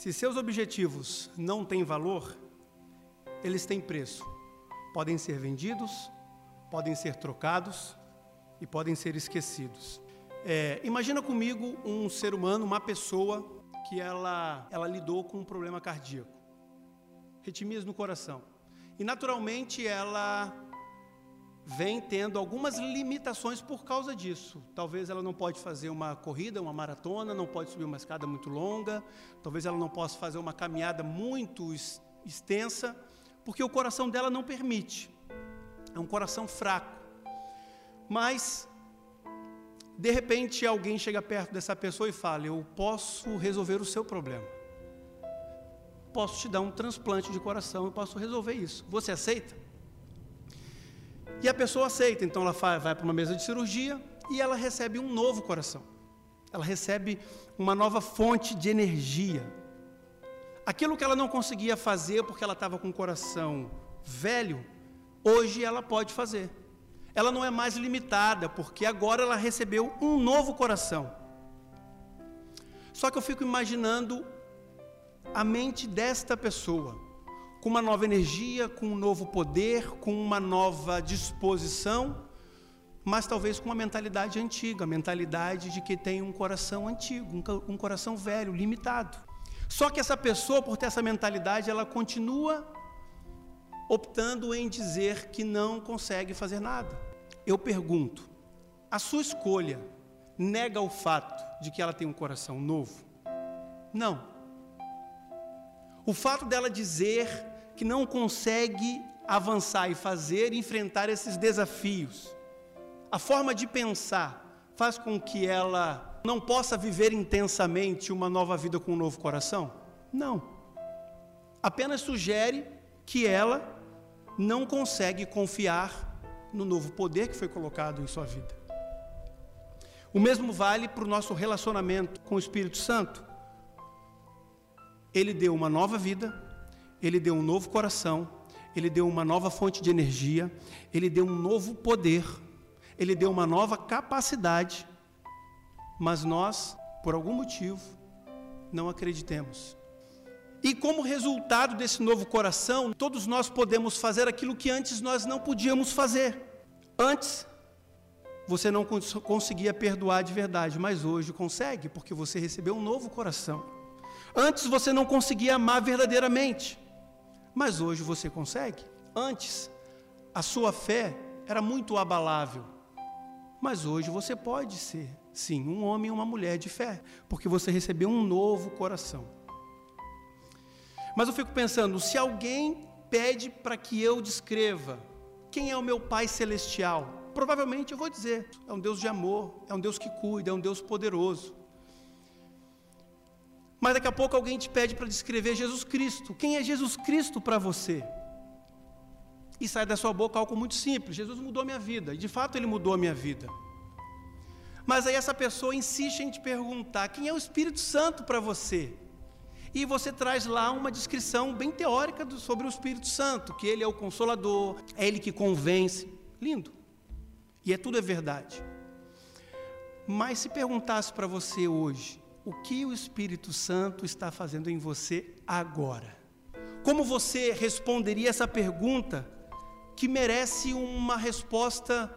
Se seus objetivos não têm valor, eles têm preço. Podem ser vendidos, podem ser trocados e podem ser esquecidos. É, imagina comigo um ser humano, uma pessoa que ela, ela lidou com um problema cardíaco, ritmias no coração. E naturalmente ela vem tendo algumas limitações por causa disso. Talvez ela não pode fazer uma corrida, uma maratona, não pode subir uma escada muito longa, talvez ela não possa fazer uma caminhada muito extensa, porque o coração dela não permite. É um coração fraco. Mas de repente alguém chega perto dessa pessoa e fala: "Eu posso resolver o seu problema. Posso te dar um transplante de coração, eu posso resolver isso. Você aceita?" E a pessoa aceita, então ela vai para uma mesa de cirurgia e ela recebe um novo coração. Ela recebe uma nova fonte de energia. Aquilo que ela não conseguia fazer porque ela estava com o coração velho, hoje ela pode fazer. Ela não é mais limitada, porque agora ela recebeu um novo coração. Só que eu fico imaginando a mente desta pessoa com uma nova energia, com um novo poder, com uma nova disposição, mas talvez com uma mentalidade antiga, mentalidade de que tem um coração antigo, um, coração velho, limitado. Só que essa pessoa, por ter essa mentalidade, ela continua optando em dizer que não consegue fazer nada. Eu pergunto: a sua escolha nega o fato de que ela tem um coração novo? Não. O fato dela dizer que não consegue avançar e fazer enfrentar esses desafios. A forma de pensar faz com que ela não possa viver intensamente uma nova vida com um novo coração? Não. Apenas sugere que ela não consegue confiar no novo poder que foi colocado em sua vida. O mesmo vale para o nosso relacionamento com o Espírito Santo. Ele deu uma nova vida, ele deu um novo coração, ele deu uma nova fonte de energia, ele deu um novo poder, ele deu uma nova capacidade, mas nós, por algum motivo, não acreditemos. E como resultado desse novo coração, todos nós podemos fazer aquilo que antes nós não podíamos fazer. Antes, você não conseguia perdoar de verdade, mas hoje consegue, porque você recebeu um novo coração. Antes você não conseguia amar verdadeiramente, mas hoje você consegue. Antes, a sua fé era muito abalável. Mas hoje você pode ser, sim, um homem e uma mulher de fé, porque você recebeu um novo coração. Mas eu fico pensando, se alguém pede para que eu descreva quem é o meu Pai celestial, provavelmente eu vou dizer: é um Deus de amor, é um Deus que cuida, é um Deus poderoso. Mas daqui a pouco alguém te pede para descrever Jesus Cristo. Quem é Jesus Cristo para você? E sai da sua boca algo muito simples: Jesus mudou minha vida. E de fato ele mudou a minha vida. Mas aí essa pessoa insiste em te perguntar: quem é o Espírito Santo para você? E você traz lá uma descrição bem teórica do, sobre o Espírito Santo, que ele é o consolador, é ele que convence. Lindo. E é tudo é verdade. Mas se perguntasse para você hoje, o que o Espírito Santo está fazendo em você agora. Como você responderia essa pergunta que merece uma resposta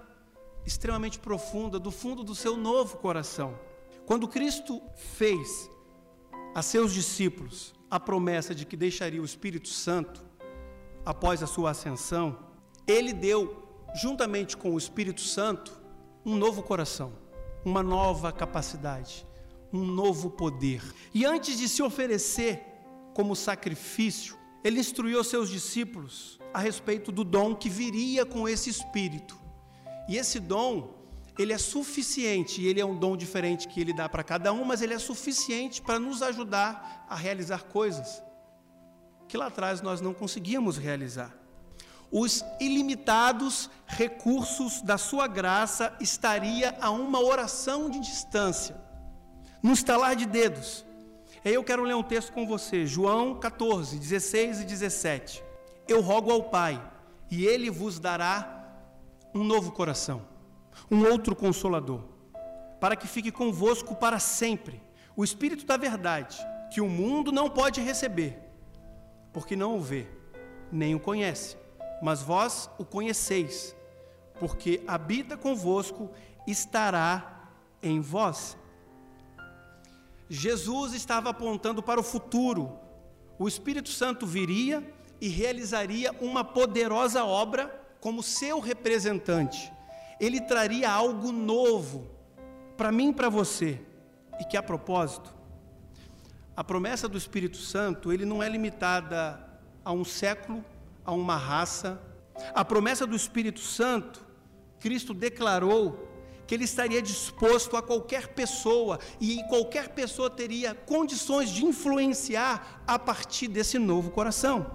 extremamente profunda do fundo do seu novo coração? Quando Cristo fez a seus discípulos a promessa de que deixaria o Espírito Santo após a sua ascensão, ele deu, juntamente com o Espírito Santo, um novo coração, uma nova capacidade um novo poder. E antes de se oferecer como sacrifício, ele instruiu seus discípulos a respeito do dom que viria com esse espírito. E esse dom, ele é suficiente, e ele é um dom diferente que ele dá para cada um, mas ele é suficiente para nos ajudar a realizar coisas que lá atrás nós não conseguíamos realizar. Os ilimitados recursos da sua graça estaria a uma oração de distância num estalar de dedos. Aí eu quero ler um texto com você, João 14, 16 e 17. Eu rogo ao Pai, e Ele vos dará um novo coração, um outro consolador, para que fique convosco para sempre, o Espírito da Verdade, que o mundo não pode receber, porque não o vê, nem o conhece. Mas vós o conheceis, porque habita convosco, estará em vós. Jesus estava apontando para o futuro. O Espírito Santo viria e realizaria uma poderosa obra como seu representante. Ele traria algo novo para mim e para você. E que a propósito, a promessa do Espírito Santo, ele não é limitada a um século, a uma raça. A promessa do Espírito Santo, Cristo declarou que ele estaria disposto a qualquer pessoa e qualquer pessoa teria condições de influenciar a partir desse novo coração.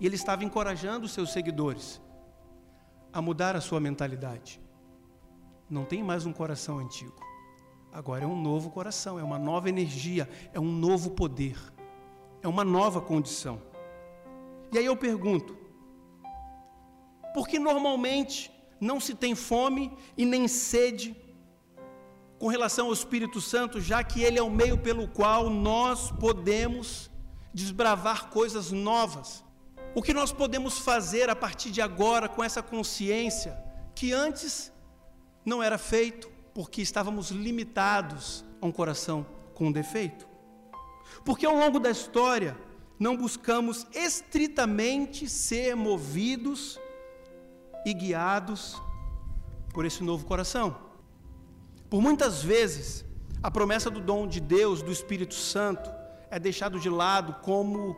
E ele estava encorajando os seus seguidores a mudar a sua mentalidade. Não tem mais um coração antigo. Agora é um novo coração, é uma nova energia, é um novo poder, é uma nova condição. E aí eu pergunto: por que normalmente não se tem fome e nem sede com relação ao Espírito Santo, já que ele é o meio pelo qual nós podemos desbravar coisas novas. O que nós podemos fazer a partir de agora com essa consciência que antes não era feito porque estávamos limitados a um coração com defeito? Porque ao longo da história não buscamos estritamente ser movidos e guiados por esse novo coração. Por muitas vezes, a promessa do dom de Deus, do Espírito Santo, é deixado de lado como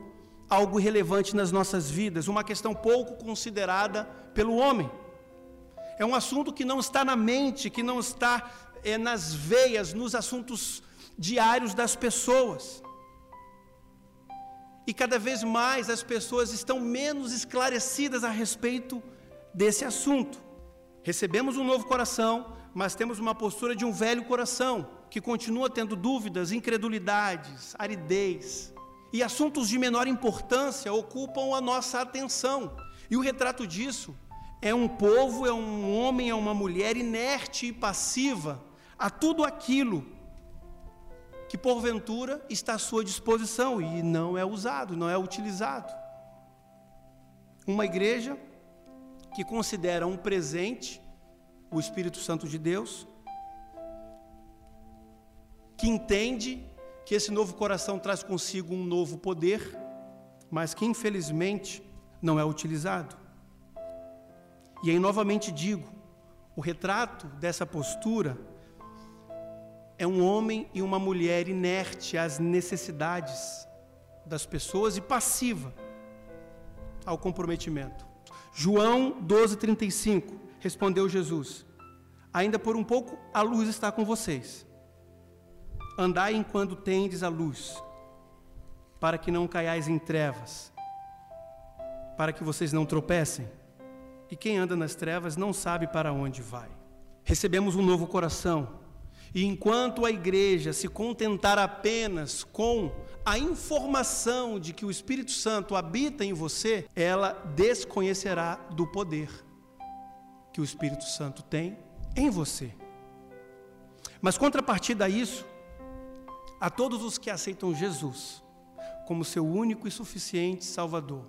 algo relevante nas nossas vidas, uma questão pouco considerada pelo homem. É um assunto que não está na mente, que não está é, nas veias, nos assuntos diários das pessoas. E cada vez mais as pessoas estão menos esclarecidas a respeito desse assunto. Recebemos um novo coração, mas temos uma postura de um velho coração, que continua tendo dúvidas, incredulidades, aridez. E assuntos de menor importância ocupam a nossa atenção. E o retrato disso é um povo, é um homem, é uma mulher inerte e passiva a tudo aquilo que porventura está à sua disposição e não é usado, não é utilizado. Uma igreja que considera um presente o Espírito Santo de Deus, que entende que esse novo coração traz consigo um novo poder, mas que infelizmente não é utilizado. E aí novamente digo, o retrato dessa postura é um homem e uma mulher inerte às necessidades das pessoas e passiva ao comprometimento. João 12:35 respondeu Jesus: Ainda por um pouco a luz está com vocês. Andai enquanto tendes a luz, para que não caiais em trevas, para que vocês não tropecem. E quem anda nas trevas não sabe para onde vai. Recebemos um novo coração, e enquanto a igreja se contentar apenas com a informação de que o Espírito Santo habita em você, ela desconhecerá do poder que o Espírito Santo tem em você. Mas contrapartida a isso, a todos os que aceitam Jesus como seu único e suficiente Salvador,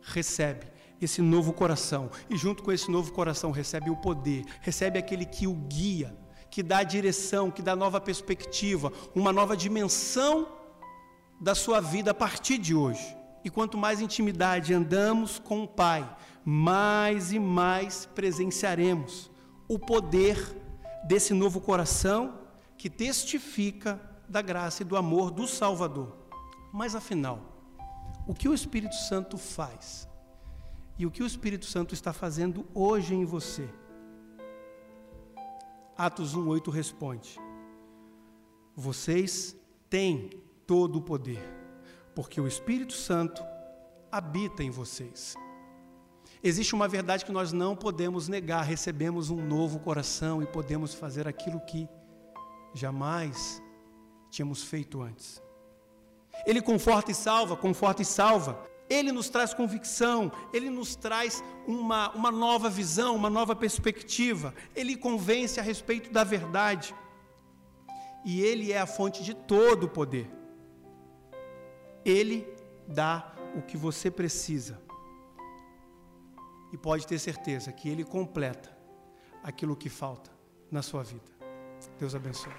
recebe esse novo coração e junto com esse novo coração recebe o poder, recebe aquele que o guia, que dá direção, que dá nova perspectiva, uma nova dimensão da sua vida a partir de hoje. E quanto mais intimidade andamos com o Pai, mais e mais presenciaremos o poder desse novo coração que testifica da graça e do amor do Salvador. Mas afinal, o que o Espírito Santo faz? E o que o Espírito Santo está fazendo hoje em você? Atos 1:8 responde: Vocês têm todo o poder, porque o Espírito Santo habita em vocês. Existe uma verdade que nós não podemos negar: recebemos um novo coração e podemos fazer aquilo que jamais tínhamos feito antes. Ele conforta e salva, conforta e salva. Ele nos traz convicção, ele nos traz uma, uma nova visão, uma nova perspectiva. Ele convence a respeito da verdade. E ele é a fonte de todo o poder. Ele dá o que você precisa. E pode ter certeza que Ele completa aquilo que falta na sua vida. Deus abençoe.